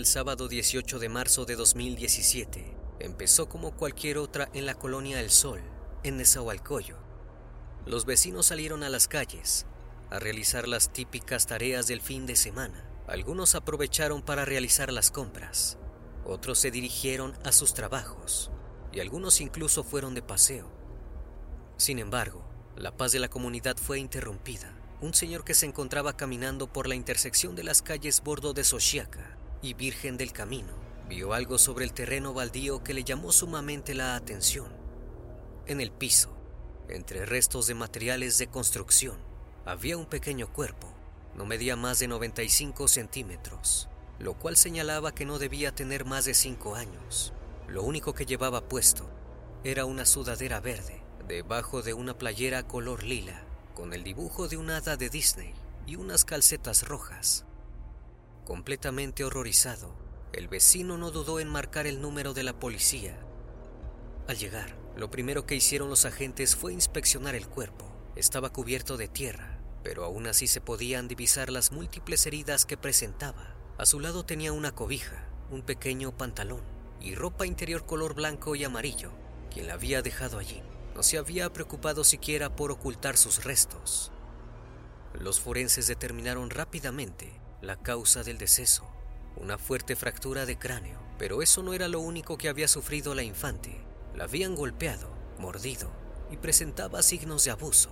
Del sábado 18 de marzo de 2017 empezó como cualquier otra en la colonia El Sol, en Nezahualcóyotl. Los vecinos salieron a las calles a realizar las típicas tareas del fin de semana. Algunos aprovecharon para realizar las compras, otros se dirigieron a sus trabajos y algunos incluso fueron de paseo. Sin embargo, la paz de la comunidad fue interrumpida un señor que se encontraba caminando por la intersección de las calles Bordo de Sochiaca y Virgen del Camino vio algo sobre el terreno baldío que le llamó sumamente la atención. En el piso, entre restos de materiales de construcción, había un pequeño cuerpo. No medía más de 95 centímetros, lo cual señalaba que no debía tener más de 5 años. Lo único que llevaba puesto era una sudadera verde, debajo de una playera color lila con el dibujo de un hada de Disney y unas calcetas rojas. Completamente horrorizado, el vecino no dudó en marcar el número de la policía. Al llegar, lo primero que hicieron los agentes fue inspeccionar el cuerpo. Estaba cubierto de tierra, pero aún así se podían divisar las múltiples heridas que presentaba. A su lado tenía una cobija, un pequeño pantalón y ropa interior color blanco y amarillo, quien la había dejado allí no se había preocupado siquiera por ocultar sus restos. Los forenses determinaron rápidamente la causa del deceso, una fuerte fractura de cráneo, pero eso no era lo único que había sufrido la infante. La habían golpeado, mordido y presentaba signos de abuso.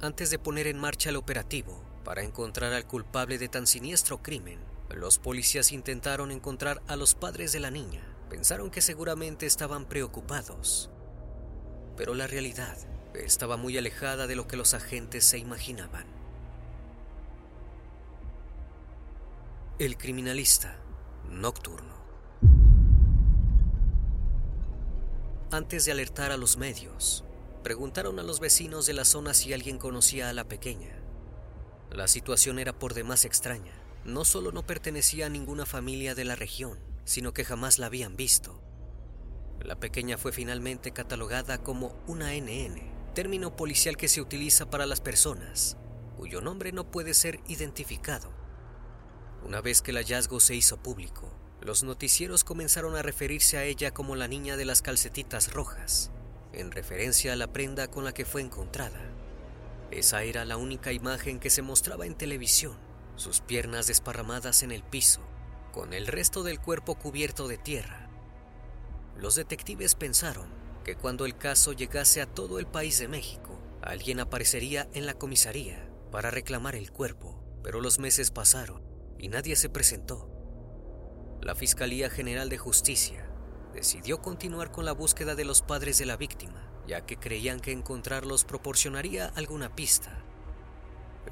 Antes de poner en marcha el operativo para encontrar al culpable de tan siniestro crimen, los policías intentaron encontrar a los padres de la niña. Pensaron que seguramente estaban preocupados pero la realidad estaba muy alejada de lo que los agentes se imaginaban. El criminalista nocturno. Antes de alertar a los medios, preguntaron a los vecinos de la zona si alguien conocía a la pequeña. La situación era por demás extraña. No solo no pertenecía a ninguna familia de la región, sino que jamás la habían visto. La pequeña fue finalmente catalogada como una NN, término policial que se utiliza para las personas cuyo nombre no puede ser identificado. Una vez que el hallazgo se hizo público, los noticieros comenzaron a referirse a ella como la niña de las calcetitas rojas, en referencia a la prenda con la que fue encontrada. Esa era la única imagen que se mostraba en televisión, sus piernas desparramadas en el piso, con el resto del cuerpo cubierto de tierra. Los detectives pensaron que cuando el caso llegase a todo el país de México, alguien aparecería en la comisaría para reclamar el cuerpo, pero los meses pasaron y nadie se presentó. La Fiscalía General de Justicia decidió continuar con la búsqueda de los padres de la víctima, ya que creían que encontrarlos proporcionaría alguna pista.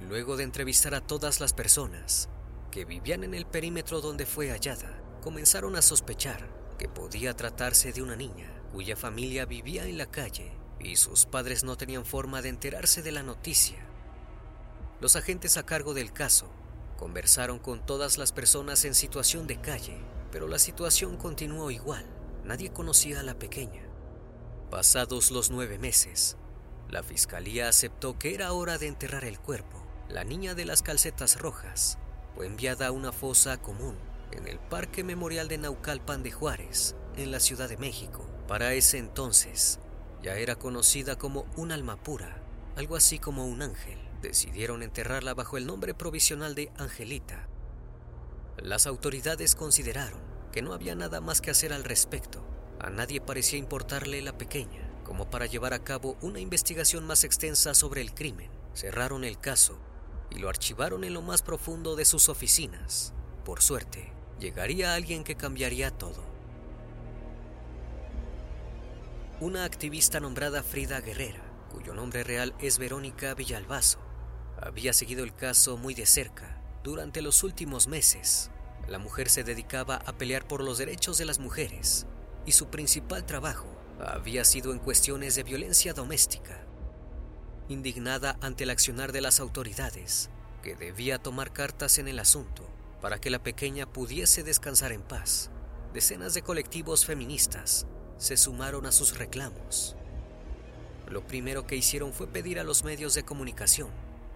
Luego de entrevistar a todas las personas que vivían en el perímetro donde fue hallada, comenzaron a sospechar que podía tratarse de una niña cuya familia vivía en la calle y sus padres no tenían forma de enterarse de la noticia. Los agentes a cargo del caso conversaron con todas las personas en situación de calle, pero la situación continuó igual. Nadie conocía a la pequeña. Pasados los nueve meses, la fiscalía aceptó que era hora de enterrar el cuerpo. La niña de las calcetas rojas fue enviada a una fosa común en el Parque Memorial de Naucalpan de Juárez, en la Ciudad de México. Para ese entonces, ya era conocida como un alma pura, algo así como un ángel. Decidieron enterrarla bajo el nombre provisional de Angelita. Las autoridades consideraron que no había nada más que hacer al respecto. A nadie parecía importarle la pequeña, como para llevar a cabo una investigación más extensa sobre el crimen. Cerraron el caso y lo archivaron en lo más profundo de sus oficinas. Por suerte, llegaría alguien que cambiaría todo. Una activista nombrada Frida Guerrera, cuyo nombre real es Verónica Villalbazo, había seguido el caso muy de cerca durante los últimos meses la mujer se dedicaba a pelear por los derechos de las mujeres y su principal trabajo había sido en cuestiones de violencia doméstica. Indignada ante el accionar de las autoridades, que debía tomar cartas en el asunto para que la pequeña pudiese descansar en paz, decenas de colectivos feministas se sumaron a sus reclamos. Lo primero que hicieron fue pedir a los medios de comunicación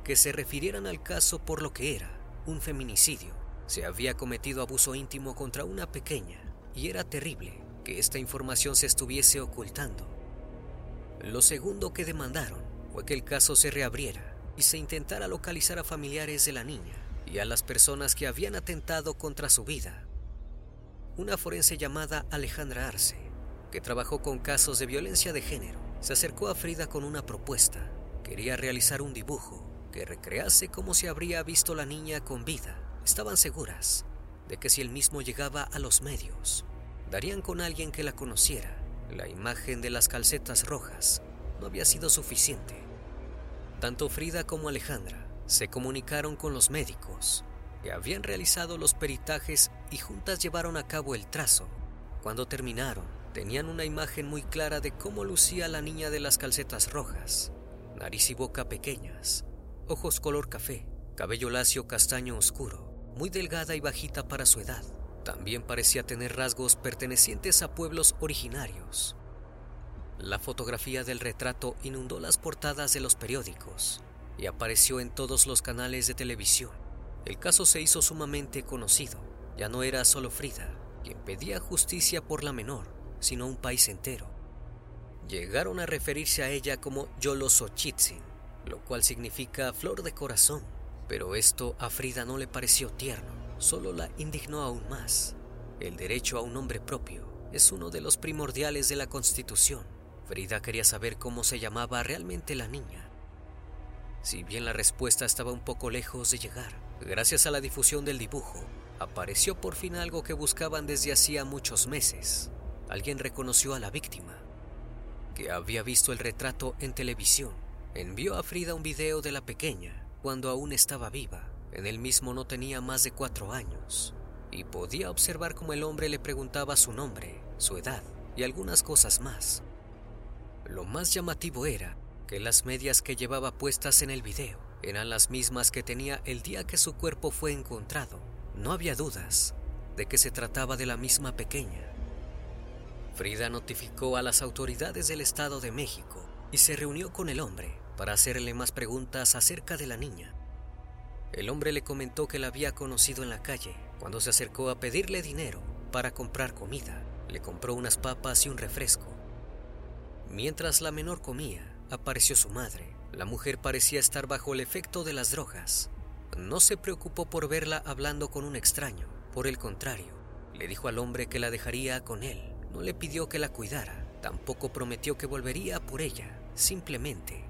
que se refirieran al caso por lo que era un feminicidio se había cometido abuso íntimo contra una pequeña y era terrible que esta información se estuviese ocultando. Lo segundo que demandaron fue que el caso se reabriera y se intentara localizar a familiares de la niña y a las personas que habían atentado contra su vida. Una forense llamada Alejandra Arce, que trabajó con casos de violencia de género, se acercó a Frida con una propuesta. Quería realizar un dibujo que recrease cómo se habría visto la niña con vida Estaban seguras de que si el mismo llegaba a los medios, darían con alguien que la conociera. La imagen de las calcetas rojas no había sido suficiente. Tanto Frida como Alejandra se comunicaron con los médicos que habían realizado los peritajes y juntas llevaron a cabo el trazo. Cuando terminaron, tenían una imagen muy clara de cómo lucía la niña de las calcetas rojas, nariz y boca pequeñas, ojos color café, cabello lacio castaño oscuro, muy delgada y bajita para su edad. También parecía tener rasgos pertenecientes a pueblos originarios. La fotografía del retrato inundó las portadas de los periódicos y apareció en todos los canales de televisión. El caso se hizo sumamente conocido. Ya no era solo Frida quien pedía justicia por la menor, sino un país entero. Llegaron a referirse a ella como Yolosochitzin, lo cual significa flor de corazón pero esto a Frida no le pareció tierno, solo la indignó aún más. El derecho a un nombre propio es uno de los primordiales de la Constitución. Frida quería saber cómo se llamaba realmente la niña. Si bien la respuesta estaba un poco lejos de llegar, gracias a la difusión del dibujo, apareció por fin algo que buscaban desde hacía muchos meses. Alguien reconoció a la víctima, que había visto el retrato en televisión. Envió a Frida un video de la pequeña cuando aún estaba viva. En él mismo no tenía más de cuatro años y podía observar cómo el hombre le preguntaba su nombre, su edad y algunas cosas más. Lo más llamativo era que las medias que llevaba puestas en el video eran las mismas que tenía el día que su cuerpo fue encontrado. No había dudas de que se trataba de la misma pequeña. Frida notificó a las autoridades del Estado de México y se reunió con el hombre para hacerle más preguntas acerca de la niña. El hombre le comentó que la había conocido en la calle cuando se acercó a pedirle dinero para comprar comida. Le compró unas papas y un refresco. Mientras la menor comía, apareció su madre. La mujer parecía estar bajo el efecto de las drogas. No se preocupó por verla hablando con un extraño. Por el contrario, le dijo al hombre que la dejaría con él. No le pidió que la cuidara. Tampoco prometió que volvería por ella. Simplemente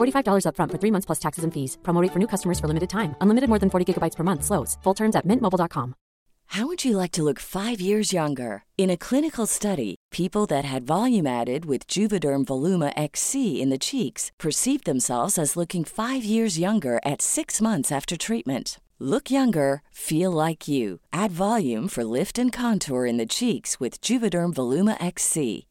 $45 upfront for three months plus taxes and fees. Promo rate for new customers for limited time. Unlimited more than 40 gigabytes per month. Slows. Full terms at mintmobile.com. How would you like to look five years younger? In a clinical study, people that had volume added with Juvederm Voluma XC in the cheeks perceived themselves as looking five years younger at six months after treatment. Look younger, feel like you. Add volume for lift and contour in the cheeks with Juvederm Voluma XC.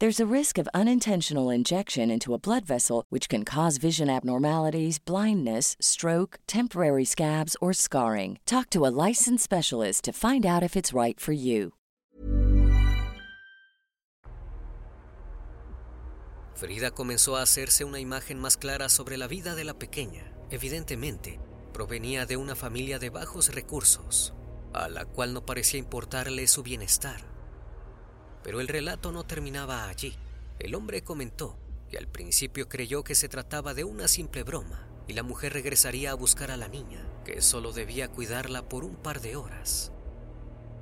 There's a risk of unintentional injection into a blood vessel, which can cause vision abnormalities, blindness, stroke, temporary scabs, or scarring. Talk to a licensed specialist to find out if it's right for you. Frida comenzó a hacerse una imagen más clara sobre la vida de la pequeña. Evidentemente, provenía de una familia de bajos recursos, a la cual no parecía importarle su bienestar. Pero el relato no terminaba allí. El hombre comentó que al principio creyó que se trataba de una simple broma y la mujer regresaría a buscar a la niña, que solo debía cuidarla por un par de horas.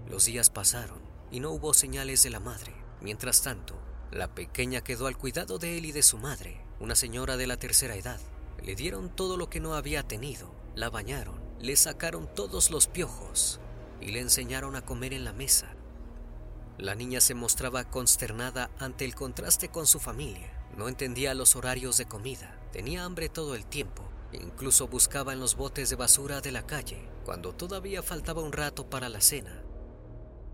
Los días pasaron y no hubo señales de la madre. Mientras tanto, la pequeña quedó al cuidado de él y de su madre, una señora de la tercera edad. Le dieron todo lo que no había tenido, la bañaron, le sacaron todos los piojos y le enseñaron a comer en la mesa. La niña se mostraba consternada ante el contraste con su familia. No entendía los horarios de comida, tenía hambre todo el tiempo. Incluso buscaba en los botes de basura de la calle, cuando todavía faltaba un rato para la cena.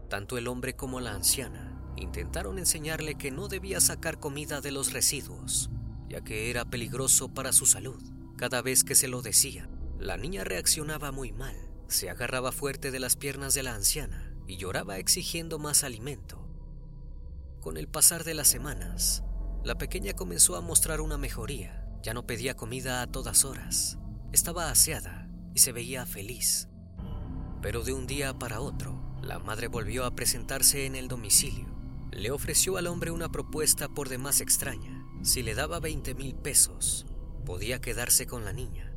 Tanto el hombre como la anciana intentaron enseñarle que no debía sacar comida de los residuos, ya que era peligroso para su salud. Cada vez que se lo decía, la niña reaccionaba muy mal, se agarraba fuerte de las piernas de la anciana y lloraba exigiendo más alimento. Con el pasar de las semanas, la pequeña comenzó a mostrar una mejoría. Ya no pedía comida a todas horas. Estaba aseada y se veía feliz. Pero de un día para otro, la madre volvió a presentarse en el domicilio. Le ofreció al hombre una propuesta por demás extraña. Si le daba 20 mil pesos, podía quedarse con la niña.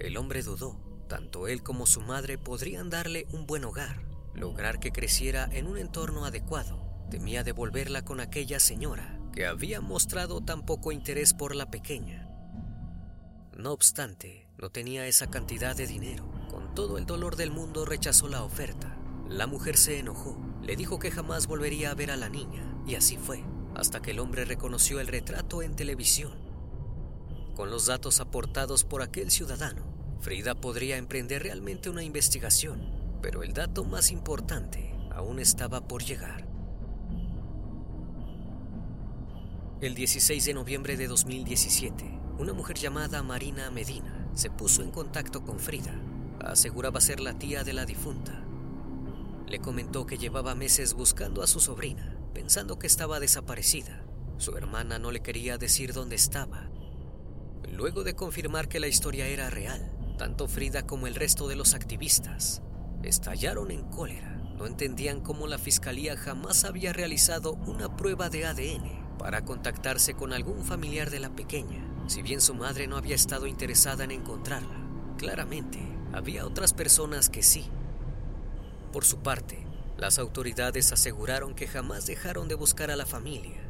El hombre dudó. Tanto él como su madre podrían darle un buen hogar, lograr que creciera en un entorno adecuado. Temía devolverla con aquella señora que había mostrado tan poco interés por la pequeña. No obstante, no tenía esa cantidad de dinero. Con todo el dolor del mundo rechazó la oferta. La mujer se enojó, le dijo que jamás volvería a ver a la niña, y así fue, hasta que el hombre reconoció el retrato en televisión. Con los datos aportados por aquel ciudadano, Frida podría emprender realmente una investigación, pero el dato más importante aún estaba por llegar. El 16 de noviembre de 2017, una mujer llamada Marina Medina se puso en contacto con Frida. Aseguraba ser la tía de la difunta. Le comentó que llevaba meses buscando a su sobrina, pensando que estaba desaparecida. Su hermana no le quería decir dónde estaba. Luego de confirmar que la historia era real, tanto Frida como el resto de los activistas estallaron en cólera. No entendían cómo la fiscalía jamás había realizado una prueba de ADN para contactarse con algún familiar de la pequeña, si bien su madre no había estado interesada en encontrarla. Claramente, había otras personas que sí. Por su parte, Las autoridades aseguraron que jamás dejaron de buscar a la familia.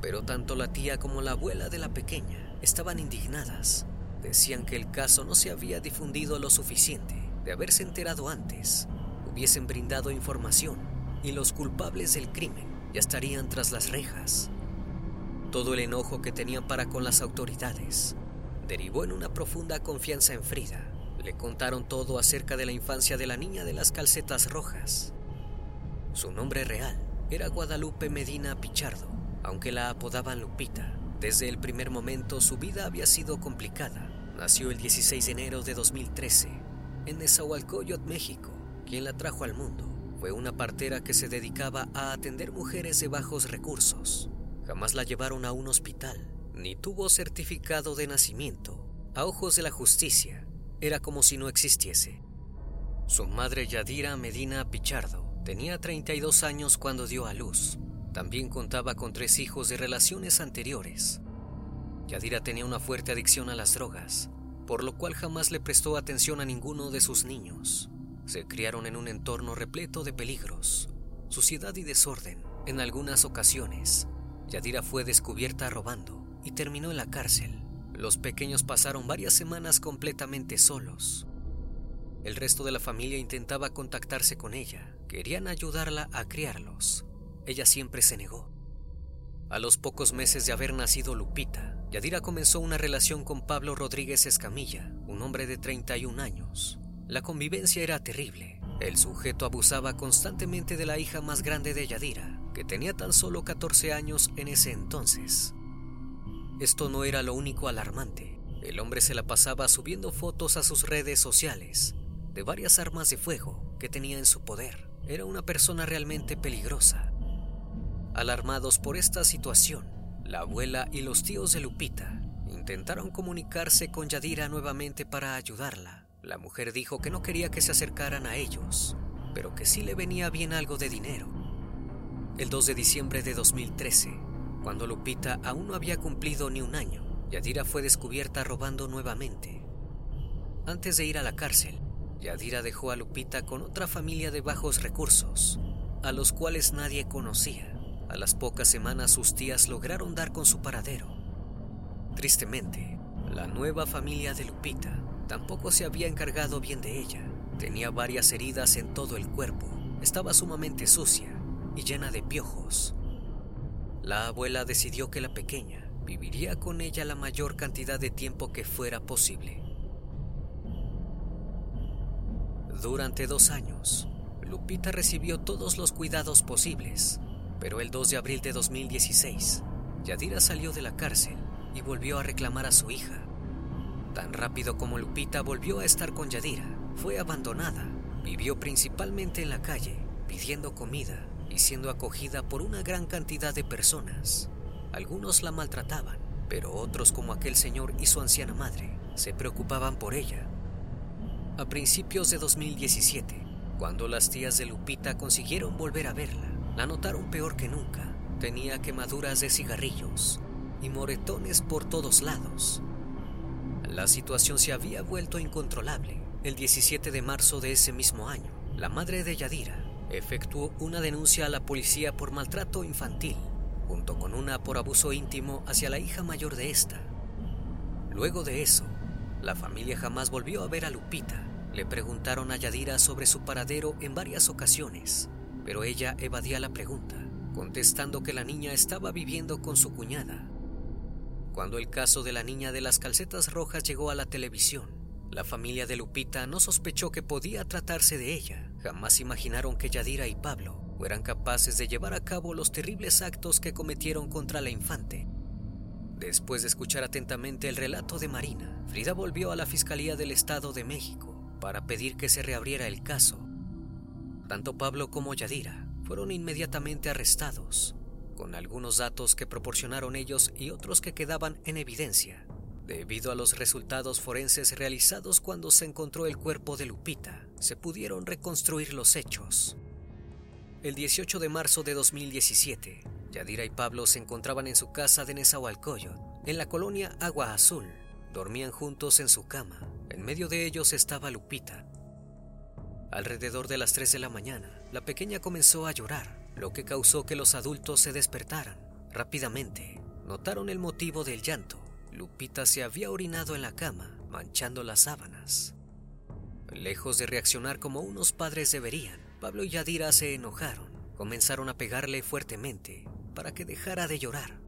Pero tanto la tía como la abuela de la pequeña estaban indignadas. Decían que el caso no se había difundido lo suficiente. De haberse enterado antes, hubiesen brindado información y los culpables del crimen ya estarían tras las rejas. Todo el enojo que tenían para con las autoridades derivó en una profunda confianza en Frida. Le contaron todo acerca de la infancia de la niña de las calcetas rojas. Su nombre real era Guadalupe Medina Pichardo, aunque la apodaban Lupita. Desde el primer momento su vida había sido complicada. Nació el 16 de enero de 2013 en Nezahualcóyotl, México. Quien la trajo al mundo fue una partera que se dedicaba a atender mujeres de bajos recursos. Jamás la llevaron a un hospital, ni tuvo certificado de nacimiento. A ojos de la justicia, era como si no existiese. Su madre Yadira Medina Pichardo tenía 32 años cuando dio a luz. También contaba con tres hijos de relaciones anteriores. Yadira tenía una fuerte adicción a las drogas, por lo cual jamás le prestó atención a ninguno de sus niños. Se criaron en un entorno repleto de peligros, suciedad y desorden. En algunas ocasiones, Yadira fue descubierta robando y terminó en la cárcel. Los pequeños pasaron varias semanas completamente solos. El resto de la familia intentaba contactarse con ella, querían ayudarla a criarlos. Ella siempre se negó. A los pocos meses de haber nacido Lupita, Yadira comenzó una relación con Pablo Rodríguez Escamilla, un hombre de 31 años. La convivencia era terrible. El sujeto abusaba constantemente de la hija más grande de Yadira, que tenía tan solo 14 años en ese entonces. Esto no era lo único alarmante. El hombre se la pasaba subiendo fotos a sus redes sociales de varias armas de fuego que tenía en su poder. Era una persona realmente peligrosa. Alarmados por esta situación, la abuela y los tíos de Lupita intentaron comunicarse con Yadira nuevamente para ayudarla. La mujer dijo que no quería que se acercaran a ellos, pero que sí le venía bien algo de dinero. El 2 de diciembre de 2013, cuando Lupita aún no había cumplido ni un año, Yadira fue descubierta robando nuevamente. Antes de ir a la cárcel, Yadira dejó a Lupita con otra familia de bajos recursos, a los cuales nadie conocía. A las pocas semanas sus tías lograron dar con su paradero. Tristemente, la nueva familia de Lupita Tampoco se había encargado bien de ella. Tenía varias heridas en todo el cuerpo. Estaba sumamente sucia y llena de piojos. La abuela decidió que la pequeña viviría con ella la mayor cantidad de tiempo que fuera posible. Durante dos años, Lupita recibió todos los cuidados posibles, pero el 2 de abril de 2016, Yadira salió de la cárcel y volvió a reclamar a su hija. Tan rápido como Lupita volvió a estar con Yadira, fue abandonada. Vivió principalmente en la calle, pidiendo comida y siendo acogida por una gran cantidad de personas. Algunos la maltrataban, pero otros como aquel señor y su anciana madre se preocupaban por ella. A principios de 2017, cuando las tías de Lupita consiguieron volver a verla, la notaron peor que nunca. Tenía quemaduras de cigarrillos y moretones por todos lados. La situación se había vuelto incontrolable. El 17 de marzo de ese mismo año, la madre de Yadira efectuó una denuncia a la policía por maltrato infantil, junto con una por abuso íntimo hacia la hija mayor de esta. Luego de eso, la familia jamás volvió a ver a Lupita. Le preguntaron a Yadira sobre su paradero en varias ocasiones, pero ella evadía la pregunta, contestando que la niña estaba viviendo con su cuñada cuando el caso de la niña de las calcetas rojas llegó a la televisión, la familia de Lupita no sospechó que podía tratarse de ella. Jamás imaginaron que Yadira y Pablo fueran capaces de llevar a cabo los terribles actos que cometieron contra la infante. Después de escuchar atentamente el relato de Marina, Frida volvió a la Fiscalía del Estado de México para pedir que se reabriera el caso. Tanto Pablo como Yadira fueron inmediatamente arrestados con algunos datos que proporcionaron ellos y otros que quedaban en evidencia, debido a los resultados forenses realizados cuando se encontró el cuerpo de Lupita, se pudieron reconstruir los hechos. El 18 de marzo de 2017, Yadira y Pablo se encontraban en su casa de Nezahualcóyotl, en la colonia Agua Azul. Dormían juntos en su cama. En medio de ellos estaba Lupita. Alrededor de las 3 de la mañana, la pequeña comenzó a llorar, lo que causó que los adultos se despertaran. Rápidamente, notaron el motivo del llanto. Lupita se había orinado en la cama, manchando las sábanas. Lejos de reaccionar como unos padres deberían, Pablo y Yadira se enojaron. Comenzaron a pegarle fuertemente para que dejara de llorar.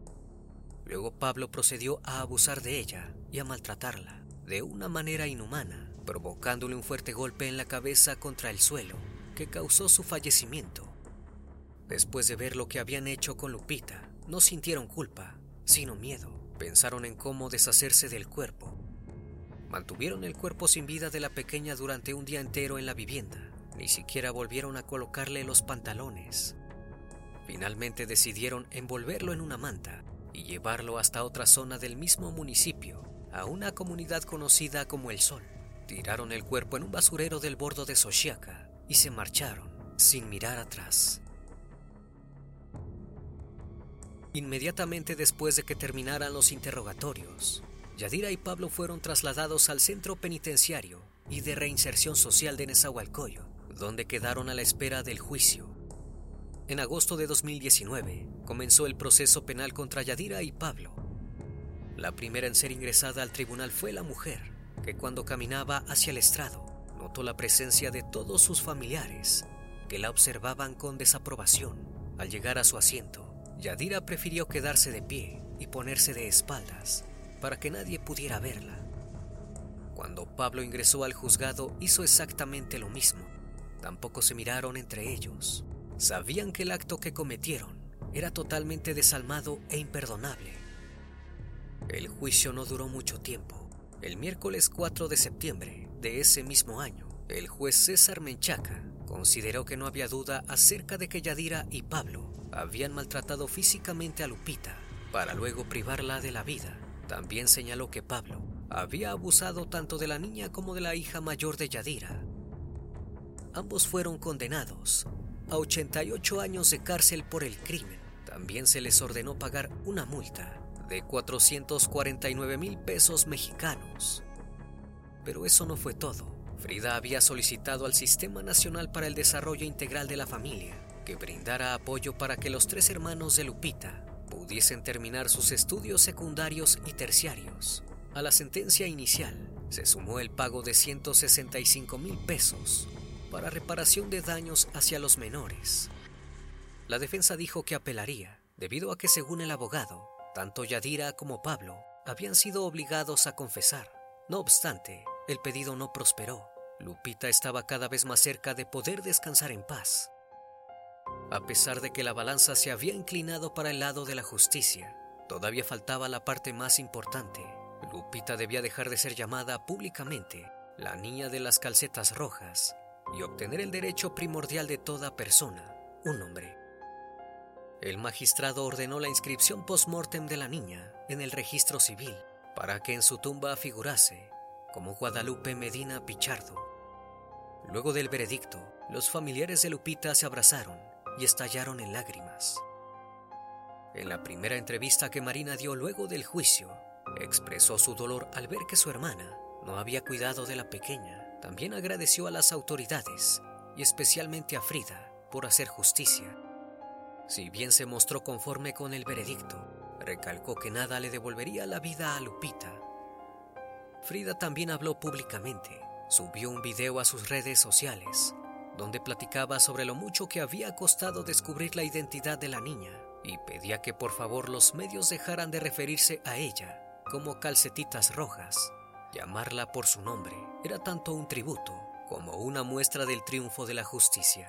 Luego Pablo procedió a abusar de ella y a maltratarla de una manera inhumana, provocándole un fuerte golpe en la cabeza contra el suelo que causó su fallecimiento. Después de ver lo que habían hecho con Lupita, no sintieron culpa, sino miedo. Pensaron en cómo deshacerse del cuerpo. Mantuvieron el cuerpo sin vida de la pequeña durante un día entero en la vivienda. Ni siquiera volvieron a colocarle los pantalones. Finalmente decidieron envolverlo en una manta y llevarlo hasta otra zona del mismo municipio, a una comunidad conocida como El Sol. Tiraron el cuerpo en un basurero del bordo de Sochiaca y se marcharon sin mirar atrás. Inmediatamente después de que terminaran los interrogatorios, Yadira y Pablo fueron trasladados al centro penitenciario y de reinserción social de Nezahualcóyotl, donde quedaron a la espera del juicio. En agosto de 2019 comenzó el proceso penal contra Yadira y Pablo. La primera en ser ingresada al tribunal fue la mujer, que cuando caminaba hacia el estrado notó la presencia de todos sus familiares, que la observaban con desaprobación. Al llegar a su asiento, Yadira prefirió quedarse de pie y ponerse de espaldas para que nadie pudiera verla. Cuando Pablo ingresó al juzgado hizo exactamente lo mismo. Tampoco se miraron entre ellos. Sabían que el acto que cometieron era totalmente desalmado e imperdonable. El juicio no duró mucho tiempo. El miércoles 4 de septiembre de ese mismo año, el juez César Menchaca consideró que no había duda acerca de que Yadira y Pablo habían maltratado físicamente a Lupita para luego privarla de la vida. También señaló que Pablo había abusado tanto de la niña como de la hija mayor de Yadira. Ambos fueron condenados a 88 años de cárcel por el crimen. También se les ordenó pagar una multa de 449 mil pesos mexicanos. Pero eso no fue todo. Frida había solicitado al Sistema Nacional para el Desarrollo Integral de la Familia que brindara apoyo para que los tres hermanos de Lupita pudiesen terminar sus estudios secundarios y terciarios. A la sentencia inicial se sumó el pago de 165 mil pesos para reparación de daños hacia los menores. La defensa dijo que apelaría, debido a que según el abogado, tanto Yadira como Pablo habían sido obligados a confesar. No obstante, el pedido no prosperó. Lupita estaba cada vez más cerca de poder descansar en paz. A pesar de que la balanza se había inclinado para el lado de la justicia, todavía faltaba la parte más importante. Lupita debía dejar de ser llamada públicamente la niña de las calcetas rojas y obtener el derecho primordial de toda persona, un nombre. El magistrado ordenó la inscripción post-mortem de la niña en el registro civil para que en su tumba figurase como Guadalupe Medina Pichardo. Luego del veredicto, los familiares de Lupita se abrazaron y estallaron en lágrimas. En la primera entrevista que Marina dio luego del juicio, expresó su dolor al ver que su hermana no había cuidado de la pequeña. También agradeció a las autoridades y especialmente a Frida por hacer justicia. Si bien se mostró conforme con el veredicto, recalcó que nada le devolvería la vida a Lupita. Frida también habló públicamente, subió un video a sus redes sociales donde platicaba sobre lo mucho que había costado descubrir la identidad de la niña y pedía que por favor los medios dejaran de referirse a ella como calcetitas rojas. Llamarla por su nombre era tanto un tributo como una muestra del triunfo de la justicia.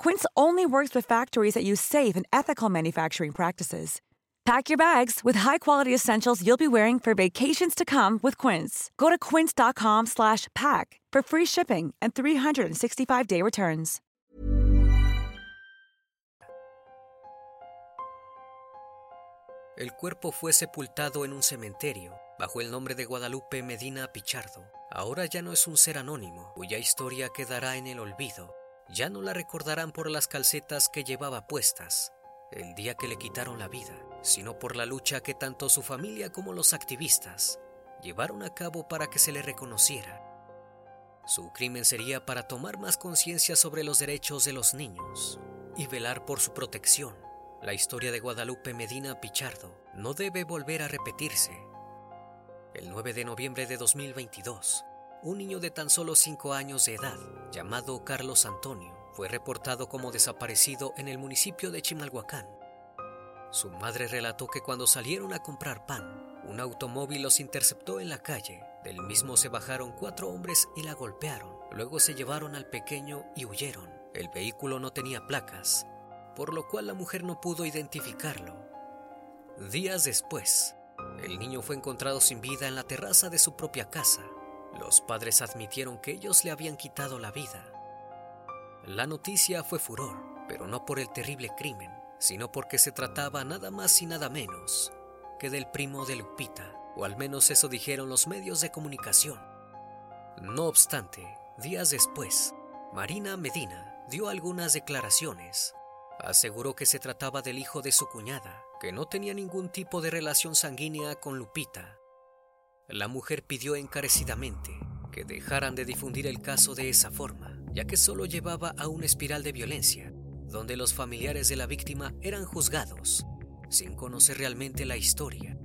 Quince only works with factories that use safe and ethical manufacturing practices. Pack your bags with high-quality essentials you'll be wearing for vacations to come with Quince. Go to quince.com/pack for free shipping and 365-day returns. El cuerpo fue sepultado en un cementerio bajo el nombre de Guadalupe Medina Pichardo. Ahora ya no es un ser anónimo, cuya historia quedará en el olvido. Ya no la recordarán por las calcetas que llevaba puestas el día que le quitaron la vida, sino por la lucha que tanto su familia como los activistas llevaron a cabo para que se le reconociera. Su crimen sería para tomar más conciencia sobre los derechos de los niños y velar por su protección. La historia de Guadalupe Medina Pichardo no debe volver a repetirse. El 9 de noviembre de 2022, un niño de tan solo 5 años de edad, llamado Carlos Antonio, fue reportado como desaparecido en el municipio de Chimalhuacán. Su madre relató que cuando salieron a comprar pan, un automóvil los interceptó en la calle. Del mismo se bajaron cuatro hombres y la golpearon. Luego se llevaron al pequeño y huyeron. El vehículo no tenía placas, por lo cual la mujer no pudo identificarlo. Días después, el niño fue encontrado sin vida en la terraza de su propia casa. Los padres admitieron que ellos le habían quitado la vida. La noticia fue furor, pero no por el terrible crimen, sino porque se trataba nada más y nada menos que del primo de Lupita, o al menos eso dijeron los medios de comunicación. No obstante, días después, Marina Medina dio algunas declaraciones. Aseguró que se trataba del hijo de su cuñada, que no tenía ningún tipo de relación sanguínea con Lupita. La mujer pidió encarecidamente que dejaran de difundir el caso de esa forma, ya que solo llevaba a una espiral de violencia, donde los familiares de la víctima eran juzgados, sin conocer realmente la historia.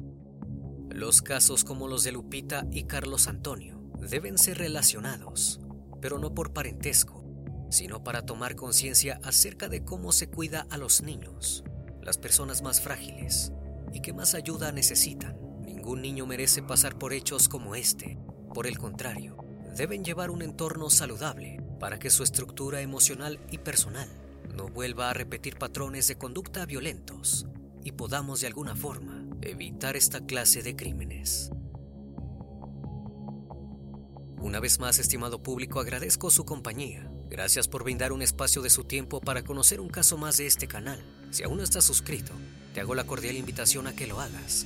Los casos como los de Lupita y Carlos Antonio deben ser relacionados, pero no por parentesco, sino para tomar conciencia acerca de cómo se cuida a los niños, las personas más frágiles y que más ayuda necesitan. Ningún niño merece pasar por hechos como este. Por el contrario, deben llevar un entorno saludable para que su estructura emocional y personal no vuelva a repetir patrones de conducta violentos y podamos de alguna forma evitar esta clase de crímenes. Una vez más, estimado público, agradezco su compañía. Gracias por brindar un espacio de su tiempo para conocer un caso más de este canal. Si aún no estás suscrito, te hago la cordial invitación a que lo hagas